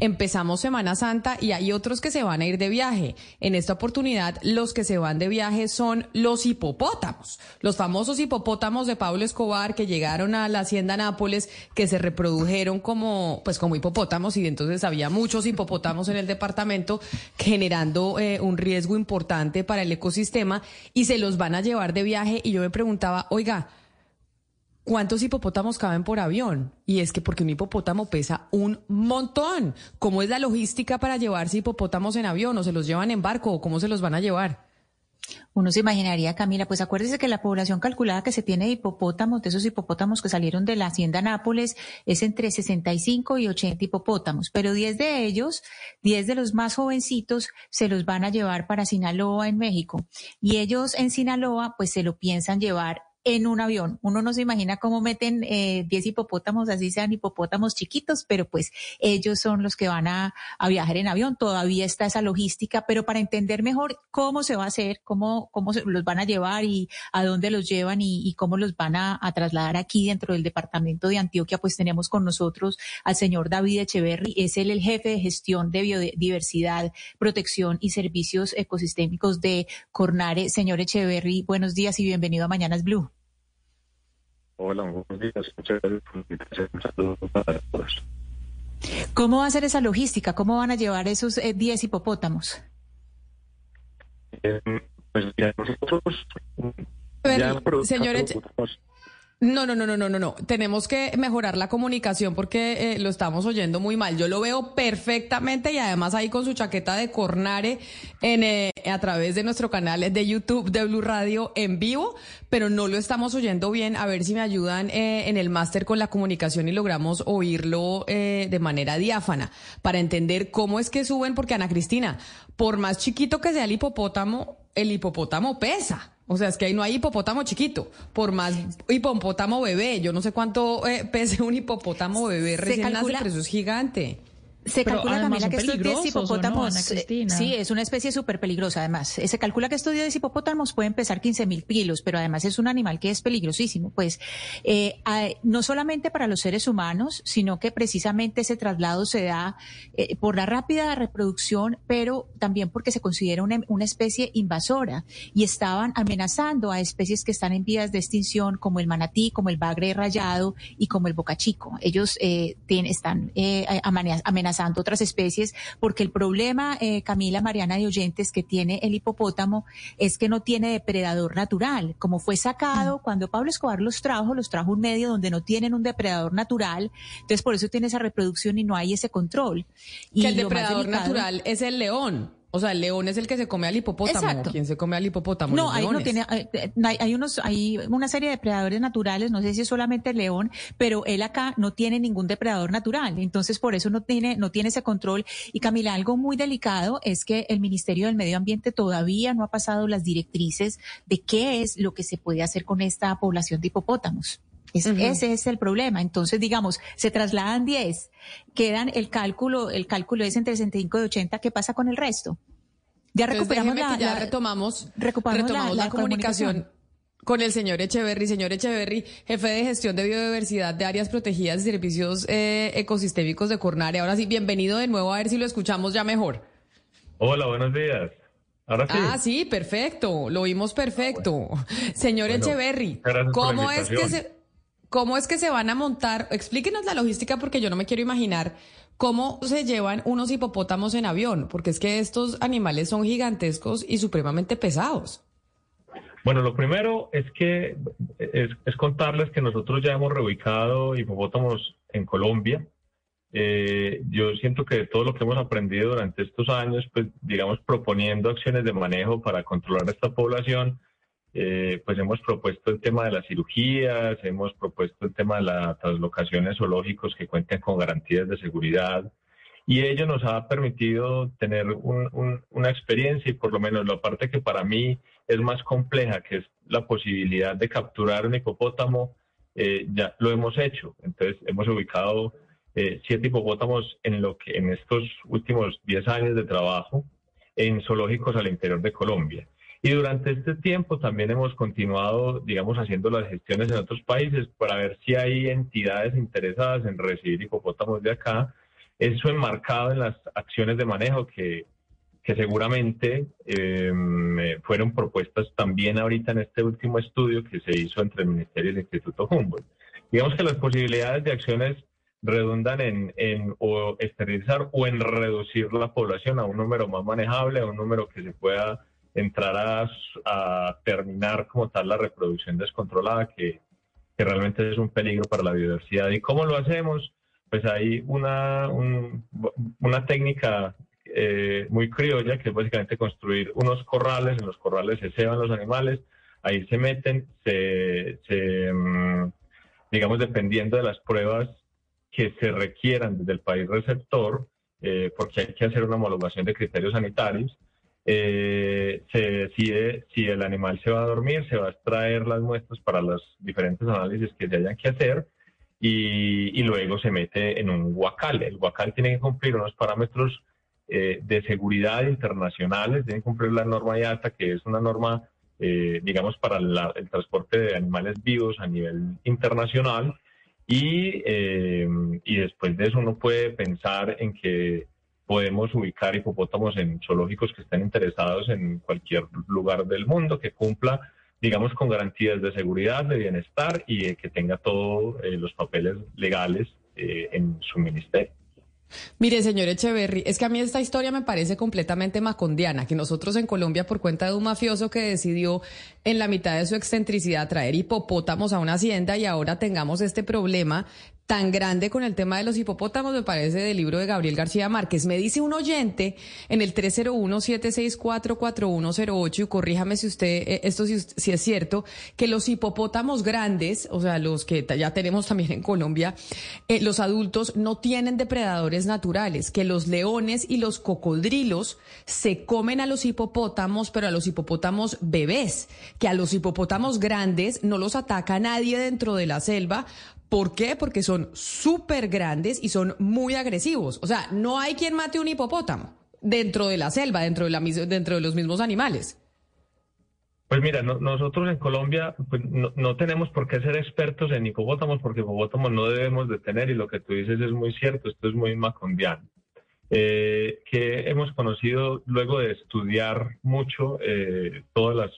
empezamos Semana Santa y hay otros que se van a ir de viaje. En esta oportunidad, los que se van de viaje son los hipopótamos, los famosos hipopótamos de Pablo Escobar que llegaron a la hacienda Nápoles, que se reprodujeron como, pues como hipopótamos y entonces había muchos hipopótamos en el departamento generando eh, un riesgo importante para el ecosistema y se los van a llevar de viaje y yo me preguntaba, oiga, ¿Cuántos hipopótamos caben por avión? Y es que porque un hipopótamo pesa un montón. ¿Cómo es la logística para llevarse hipopótamos en avión? ¿O se los llevan en barco? ¿O cómo se los van a llevar? Uno se imaginaría, Camila, pues acuérdese que la población calculada que se tiene de hipopótamos, de esos hipopótamos que salieron de la hacienda Nápoles, es entre 65 y 80 hipopótamos, pero 10 de ellos, 10 de los más jovencitos, se los van a llevar para Sinaloa en México. Y ellos en Sinaloa, pues se lo piensan llevar en un avión. Uno no se imagina cómo meten 10 eh, hipopótamos, así sean hipopótamos chiquitos, pero pues ellos son los que van a, viajar en avión. Todavía está esa logística, pero para entender mejor cómo se va a hacer, cómo, cómo se, los van a llevar y a dónde los llevan y, cómo los van a, trasladar aquí dentro del departamento de Antioquia, pues tenemos con nosotros al señor David Echeverry, es él el jefe de gestión de biodiversidad, protección y servicios ecosistémicos de Cornare. Señor Echeverry, buenos días y bienvenido a Mañanas Blue. Hola, buenos días. Muchas gracias por Un saludo para todos. ¿Cómo va a ser esa logística? ¿Cómo van a llevar esos 10 eh, hipopótamos? Eh, pues ya nosotros... ya señores, no, no, no, no, no, no, no. Tenemos que mejorar la comunicación porque eh, lo estamos oyendo muy mal. Yo lo veo perfectamente y además ahí con su chaqueta de Cornare en, eh, a través de nuestro canal de YouTube de Blue Radio en vivo, pero no lo estamos oyendo bien. A ver si me ayudan eh, en el máster con la comunicación y logramos oírlo de manera diáfana para entender cómo es que suben, porque Ana Cristina, por más chiquito que sea el hipopótamo, el hipopótamo pesa. O sea, es que ahí no hay hipopótamo chiquito, por más hipopótamo bebé. Yo no sé cuánto eh, pese un hipopótamo bebé recién nace, pero eso es gigante. Se calcula, Camila, que estos 10 hipopótamos, eh, sí, es una especie súper peligrosa además. Se calcula que estos 10 hipopótamos pueden pesar 15 mil kilos, pero además es un animal que es peligrosísimo. Pues eh, no solamente para los seres humanos, sino que precisamente ese traslado se da eh, por la rápida reproducción, pero también porque se considera una, una, especie invasora y estaban amenazando a especies que están en vías de extinción, como el manatí, como el bagre rayado y como el bocachico. Ellos tienen, están amenazando otras especies, porque el problema, eh, Camila Mariana y oyentes, que tiene el hipopótamo es que no tiene depredador natural. Como fue sacado, mm. cuando Pablo Escobar los trajo, los trajo un medio donde no tienen un depredador natural, entonces por eso tiene esa reproducción y no hay ese control. Y que el depredador natural es el león. O sea, el león es el que se come al hipopótamo. Exacto. ¿Quién se come al hipopótamo? No, ahí no tiene, eh, eh, hay, unos, hay una serie de depredadores naturales, no sé si es solamente el león, pero él acá no tiene ningún depredador natural. Entonces, por eso no tiene, no tiene ese control. Y Camila, algo muy delicado es que el Ministerio del Medio Ambiente todavía no ha pasado las directrices de qué es lo que se puede hacer con esta población de hipopótamos. Ese es el problema. Entonces, digamos, se trasladan 10, quedan el cálculo, el cálculo es entre 65 y 80, ¿qué pasa con el resto? Ya recuperamos la, ya retomamos, retomamos la, comunicación. Con el señor Echeverry, señor Echeverry, jefe de gestión de biodiversidad de áreas protegidas y servicios eh, ecosistémicos de Cornare. Ahora sí, bienvenido de nuevo, a ver si lo escuchamos ya mejor. Hola, buenos días. Ahora sí. Ah, sí, perfecto, lo oímos perfecto. Señor Echeverry, ¿cómo es que se... ¿Cómo es que se van a montar? Explíquenos la logística porque yo no me quiero imaginar cómo se llevan unos hipopótamos en avión, porque es que estos animales son gigantescos y supremamente pesados. Bueno, lo primero es que es, contarles que nosotros ya hemos reubicado hipopótamos en Colombia. Eh, yo siento que todo lo que hemos aprendido durante estos años, pues digamos proponiendo acciones de manejo para controlar esta población, eh, pues hemos propuesto el tema de las cirugías, hemos propuesto el tema de las translocaciones zoológicos que cuenten con garantías de seguridad y ello nos ha permitido tener una experiencia y por lo menos la parte que para mí es más compleja, que es la posibilidad de capturar un hipopótamo, eh, ya lo hemos hecho. Entonces hemos ubicado eh, siete hipopótamos en lo que en estos últimos diez años de trabajo en zoológicos al interior de Colombia. Y durante este tiempo también hemos continuado, digamos, haciendo las gestiones en otros países para ver si hay entidades interesadas en recibir hipopótamos de acá. Eso enmarcado en las acciones de manejo que, que seguramente em, eh, fueron propuestas también ahorita en este último estudio que se hizo entre el Ministerio y el Instituto Humboldt. Digamos que las posibilidades de acciones redundan en, en o esterilizar o en reducir la población a un número más manejable, a un número que se pueda entrar a, terminar como tal la reproducción descontrolada, que, que, realmente es un peligro para la biodiversidad. ¿Y cómo lo hacemos? Pues hay una, una técnica eh, muy criolla, que es básicamente construir unos corrales, en los corrales se ceban los animales, ahí se meten, se, se mm, digamos, dependiendo de las pruebas que se requieran desde el país receptor, eh, porque hay que hacer una homologación de criterios sanitarios, eh, se decide si el animal se va a dormir, se va a extraer las muestras para los diferentes análisis que se hayan que hacer y, luego se mete en un guacal. El guacal tiene que cumplir unos parámetros eh, de seguridad internacionales, tiene que cumplir la norma IATA, que es una norma, digamos, para el transporte de animales vivos a nivel internacional y, eh, y después de eso uno puede pensar en que podemos ubicar hipopótamos en zoológicos que estén interesados en cualquier lugar del mundo, que cumpla, digamos, con garantías de seguridad, de bienestar y que tenga todos eh, los papeles legales eh, en su ministerio. Mire, señor Echeverry, es que a mí esta historia me parece completamente macondiana, que nosotros en Colombia, por cuenta de un mafioso que decidió en la mitad de su excentricidad traer hipopótamos a una hacienda y ahora tengamos este problema tan grande con el tema de los hipopótamos, me parece, del libro de Gabriel García Márquez. Me dice un oyente en el 301-764-4108, y corríjame si usted, eh, esto si, si, es cierto, que los hipopótamos grandes, o sea, los que ya tenemos también en Colombia, eh, los adultos no tienen depredadores naturales, que los leones y los cocodrilos se comen a los hipopótamos, pero a los hipopótamos bebés, que a los hipopótamos grandes no los ataca nadie dentro de la selva ¿Por qué? Porque son súper grandes y son muy agresivos. O sea, no hay quien mate un hipopótamo dentro de la selva, dentro de, la, dentro de los mismos animales. Pues mira, nosotros en Colombia pues, no, tenemos por qué ser expertos en hipopótamos porque hipopótamos no debemos de tener y lo que tú dices es muy cierto, esto es muy macondiano. Eh, que hemos conocido luego de estudiar mucho eh, todas las,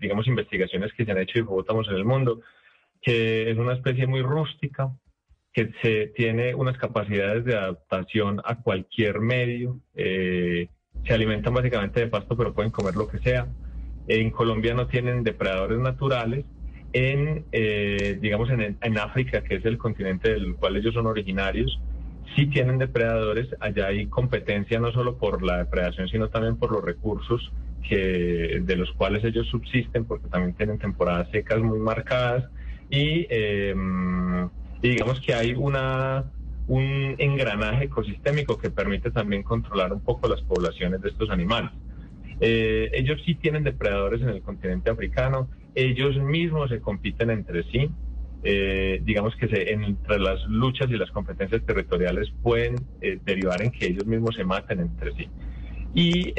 digamos, investigaciones que se han hecho de hipopótamos en el mundo, que es una especie muy rústica, que se tiene unas capacidades de adaptación a cualquier medio. Eh, se alimentan básicamente de pasto, pero pueden comer lo que sea. En Colombia no tienen depredadores naturales. En, eh, digamos, en, en, África, que es el continente del cual ellos son originarios, sí tienen depredadores. Allá hay competencia no solo por la depredación, sino también por los recursos que, de los cuales ellos subsisten, porque también tienen temporadas secas muy marcadas Y, digamos que hay una, un engranaje ecosistémico que permite también controlar un poco las poblaciones de estos animales. Eh, ellos sí tienen depredadores en el continente africano, ellos mismos se compiten entre sí. Eh, digamos que se, entre las luchas y las competencias territoriales pueden eh, derivar en que ellos mismos se maten entre sí. Y,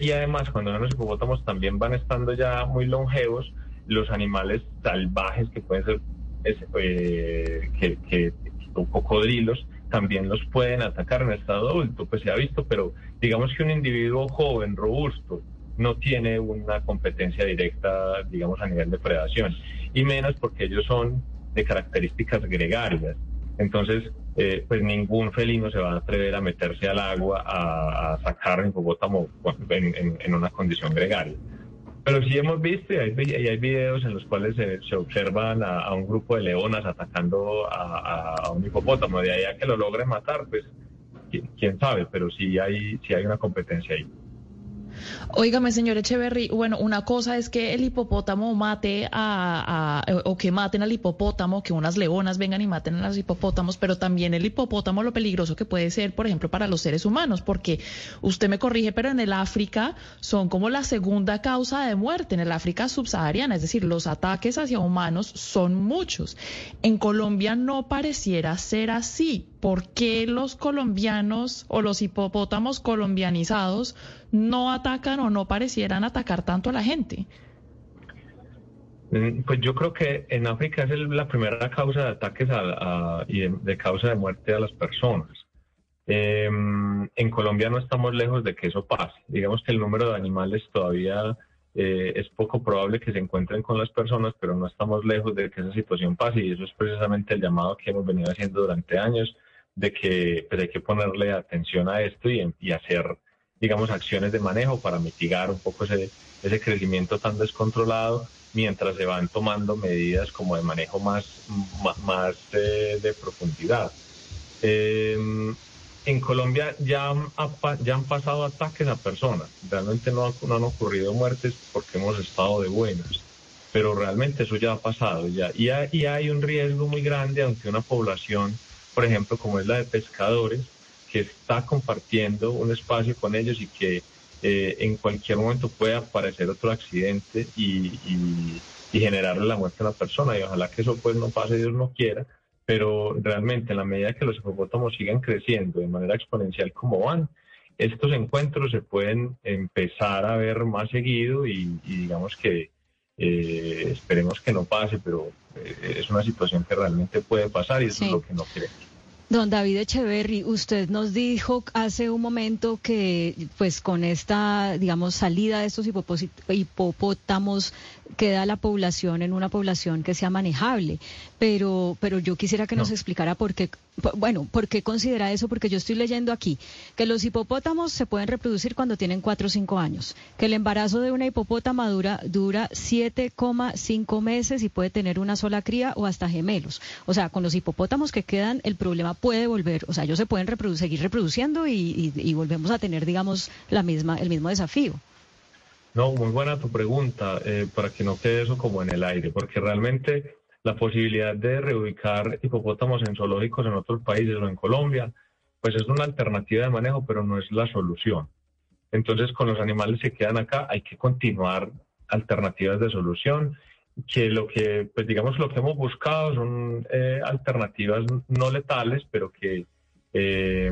y además, cuando los hipopótamos también van estando ya muy longevos, los animales salvajes que pueden ser eh, que, que, cocodrilos también los pueden atacar en estado adulto, pues se ha visto, pero digamos que un individuo joven, robusto, no tiene una competencia directa, digamos, a nivel de predación, y menos porque ellos son de características gregarias. Entonces, eh, pues ningún felino se va a atrever a meterse al agua a, sacar en, en una condición gregaria. Pero sí hemos visto y hay, videos en los cuales se, observan a, un grupo de leonas atacando a, un hipopótamo. De ahí a que lo logren matar, pues quién sabe, pero sí hay, sí hay una competencia ahí. Óigame, señor Echeverry, bueno, una cosa es que el hipopótamo mate a, o que maten al hipopótamo, que unas leonas vengan y maten a los hipopótamos, pero también el hipopótamo lo peligroso que puede ser, por ejemplo, para los seres humanos, porque usted me corrige, pero en el África son como la segunda causa de muerte, en el África subsahariana, es decir, los ataques hacia humanos son muchos. En Colombia no pareciera ser así. ¿Por qué los colombianos o los hipopótamos colombianizados no atacan o no parecieran atacar tanto a la gente? Mm, pues yo creo que en África es la primera causa de ataques y de, causa de muerte a las personas. Em, en Colombia no estamos lejos de que eso pase. Digamos que el número de animales todavía eh, es poco probable que se encuentren con las personas, pero no estamos lejos de que esa situación pase y eso es precisamente el llamado que hemos venido haciendo durante años de que pues, hay que ponerle atención a esto y, y, hacer, digamos, acciones de manejo para mitigar un poco ese, ese crecimiento tan descontrolado mientras se van tomando medidas como de manejo más, más, eh, de profundidad. Eh, en Colombia ya han, ya han pasado ataques a personas. Realmente no, han ocurrido muertes porque hemos estado de buenas. Pero realmente eso ya ha pasado. Ya. Y, hay, un riesgo muy grande ante una población, por ejemplo, como es la de pescadores, que está compartiendo un espacio con ellos y que eh, en cualquier momento puede aparecer otro accidente y, y, generarle la muerte a una persona. Y ojalá que eso pues no pase, Dios no quiera pero realmente en la medida que los hipopótamos sigan creciendo de manera exponencial como van, estos encuentros se pueden empezar a ver más seguido y, digamos que eh, esperemos que no pase, pero eh, es una situación que realmente puede pasar y eso es lo que no queremos. Don David Echeverry, usted nos dijo hace un momento que pues con esta, digamos, salida de estos hipopótamos queda la población en una población que sea manejable. Pero, pero yo quisiera que nos explicara por qué, bueno, por qué considera eso, porque yo estoy leyendo aquí que los hipopótamos se pueden reproducir cuando tienen 4 o 5 años, que el embarazo de una hipopótama dura, dura 7,5 meses y puede tener una sola cría o hasta gemelos. O sea, con los hipopótamos que quedan, el problema puede volver, o sea, ellos se pueden seguir reproduciendo y, y volvemos a tener, digamos, la misma, el mismo desafío. No, muy buena tu pregunta, eh, para que no quede eso como en el aire, porque realmente la posibilidad de reubicar hipopótamos en zoológicos en otros países o en Colombia, pues es una alternativa de manejo, pero no es la solución. Entonces, con los animales que quedan acá, hay que continuar alternativas de solución, que lo que, pues digamos, lo que hemos buscado son eh, alternativas no letales, pero que eh,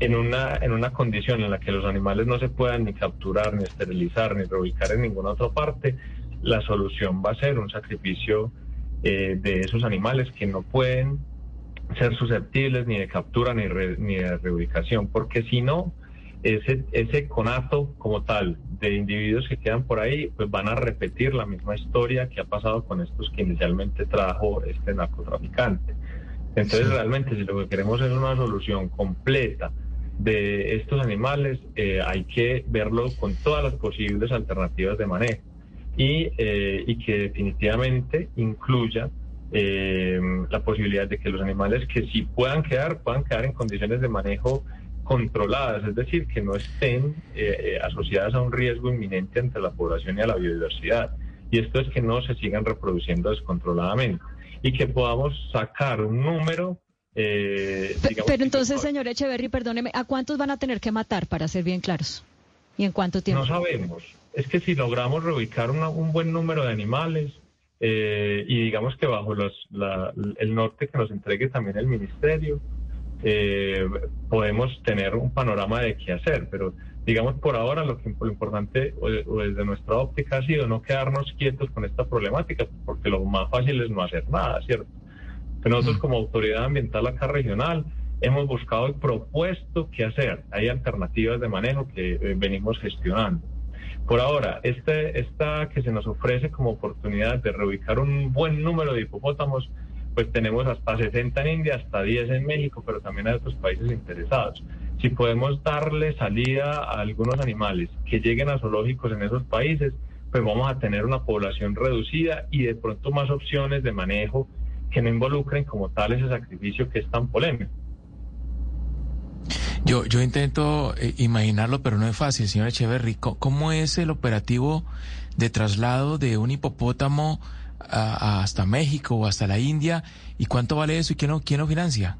en una, en una condición en la que los animales no se puedan ni capturar, ni esterilizar, ni reubicar en ninguna otra parte, la solución va a ser un sacrificio eh, de esos animales que no pueden ser susceptibles ni de captura ni, ni de reubicación, porque si no, ese, ese conato como tal de individuos que quedan por ahí, pues van a repetir la misma historia que ha pasado con estos que inicialmente trajo este narcotraficante. Entonces, realmente, si lo que queremos es una solución completa, de estos animales eh, hay que verlo con todas las posibles alternativas de manejo y, eh, y que definitivamente incluya eh, la posibilidad de que los animales que sí puedan quedar, puedan quedar en condiciones de manejo controladas, es decir, que no estén asociadas a un riesgo inminente ante la población y a la biodiversidad. Y esto es que no se sigan reproduciendo descontroladamente y que podamos sacar un número eh, pero entonces, señor Echeverry, perdóneme, ¿a cuántos van a tener que matar para ser bien claros? ¿Y en cuánto tiempo? No sabemos. Es que si logramos reubicar un buen número de animales eh, y digamos que bajo el norte que nos entregue también el ministerio, eh, podemos tener un panorama de qué hacer. Pero digamos por ahora lo, que, lo importante o desde nuestra óptica ha sido no quedarnos quietos con esta problemática, porque lo más fácil es no hacer nada, ¿cierto? nosotros como autoridad ambiental acá regional hemos buscado y propuesto qué hacer. Hay alternativas de manejo que eh, venimos gestionando. Por ahora, este, esta que se nos ofrece como oportunidad de reubicar un buen número de hipopótamos, pues tenemos hasta 60 en India, hasta 10 en México, pero también hay otros países interesados. Si podemos darle salida a algunos animales que lleguen a zoológicos en esos países, pues vamos a tener una población reducida y de pronto más opciones de manejo que no involucren como tal ese sacrificio que es tan polémico. Yo, yo intento eh, imaginarlo, pero no es fácil, señor Echeverry. ¿Cómo es el operativo de traslado de un hipopótamo hasta México o hasta la India? ¿Y cuánto vale eso y quién lo, quién lo financia?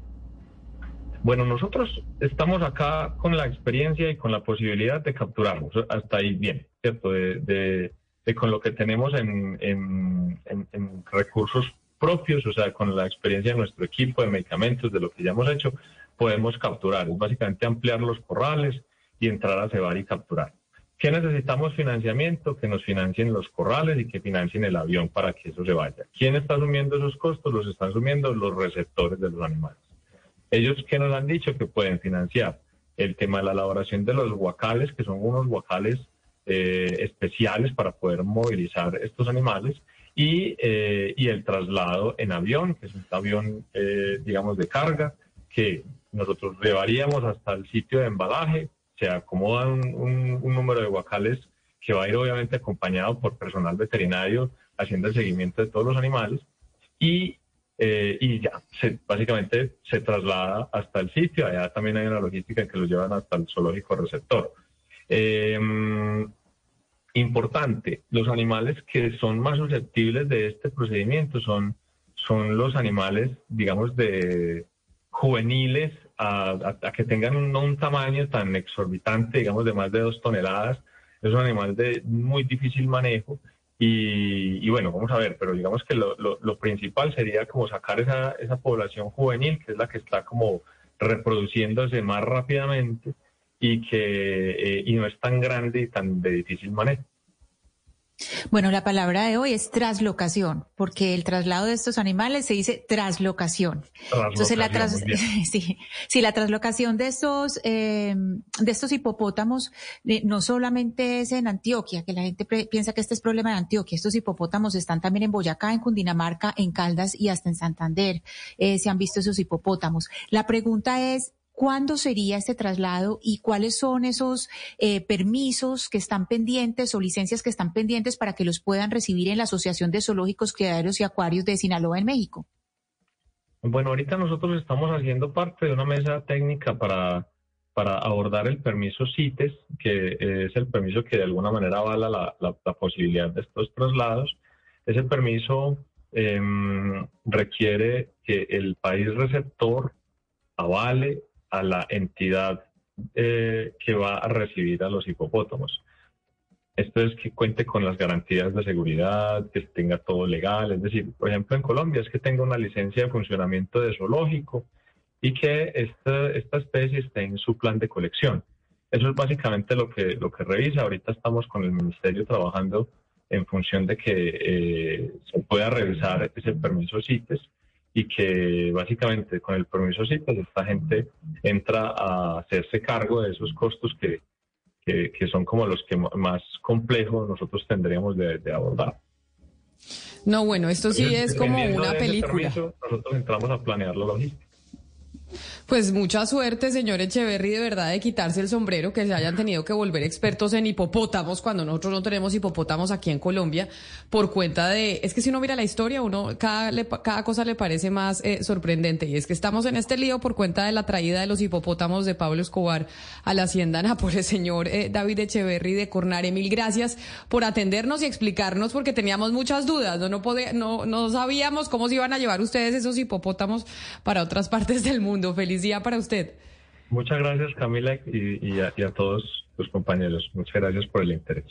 Bueno, nosotros estamos acá con la experiencia y con la posibilidad de capturarlos. Hasta ahí bien, ¿cierto? De, con lo que tenemos en, en recursos propios, o sea, con la experiencia de nuestro equipo de medicamentos, de lo que ya hemos hecho, podemos capturar. Es básicamente ampliar los corrales y entrar a cebar y capturar. ¿Qué necesitamos financiamiento? Que nos financien los corrales y que financien el avión para que eso se vaya. ¿Quién está asumiendo esos costos? Los están asumiendo los receptores de los animales. Ellos que nos han dicho que pueden financiar el tema de la elaboración de los guacales, que son unos guacales eh, especiales para poder movilizar estos animales, y, eh, el traslado en avión, que es un avión, eh, digamos, de carga, que nosotros llevaríamos hasta el sitio de embalaje, se acomoda un, número de guacales que va a ir obviamente acompañado por personal veterinario haciendo el seguimiento de todos los animales y, eh, ya, básicamente se traslada hasta el sitio, allá también hay una logística en que los llevan hasta el zoológico receptor. Em, importante, los animales que son más susceptibles de este procedimiento son, son los animales, digamos, de juveniles a, que tengan un, tamaño tan exorbitante, digamos, de más de dos toneladas. Es un animal de muy difícil manejo. Y, bueno, vamos a ver, pero digamos que lo, principal sería como sacar esa, esa población juvenil, que es la que está como reproduciéndose más rápidamente y que eh, y no es tan grande y tan de difícil manejo. Bueno, la palabra de hoy es traslocación, porque el traslado de estos animales se dice traslocación. Entonces, la sí, la traslocación de estos, eh, de estos hipopótamos eh, no solamente es en Antioquia, que la gente piensa que este es problema de Antioquia. Estos hipopótamos están también en Boyacá, en Cundinamarca, en Caldas y hasta en Santander. Eh, se han visto esos hipopótamos. La pregunta es, ¿Cuándo sería este traslado y cuáles son esos eh, permisos que están pendientes o licencias que están pendientes para que los puedan recibir en la Asociación de Zoológicos, Criaderos y Acuarios de Sinaloa en México? Bueno, ahorita nosotros estamos haciendo parte de una mesa técnica para, para abordar el permiso CITES, que es el permiso que de alguna manera avala la, posibilidad de estos traslados. Ese permiso em, requiere que el país receptor avale a la entidad eh, que va a recibir a los hipopótamos. Esto es que cuente con las garantías de seguridad, que tenga todo legal. Es decir, por ejemplo, en Colombia es que tenga una licencia de funcionamiento de zoológico y que esta, esta especie esté en su plan de colección. Eso es básicamente lo que, lo que revisa. Ahorita estamos con el Ministerio trabajando en función de que eh, se pueda revisar ese permiso CITES y que básicamente con el permiso sí, pues esta gente entra a hacerse cargo de esos costos que, que, son como los que más complejos nosotros tendríamos de, abordar. No, bueno, esto sí es como una película. nosotros entramos a planear la logística. Pues mucha suerte, señor Echeverry, de verdad, de quitarse el sombrero, que se hayan tenido que volver expertos en hipopótamos, cuando nosotros no tenemos hipopótamos aquí en Colombia, por cuenta de, es que si uno mira la historia, uno, cada, cada cosa le parece más eh, sorprendente, y es que estamos en este lío por cuenta de la traída de los hipopótamos de Pablo Escobar a la hacienda Nápoles. Señor eh, David Echeverry de Cornare, mil gracias por atendernos y explicarnos, porque teníamos muchas dudas, no, no, no, no sabíamos cómo se iban a llevar ustedes esos hipopótamos para otras partes del mundo. Feliz día para usted. Muchas gracias Camila y, a, y a todos los compañeros. Muchas gracias por el interés.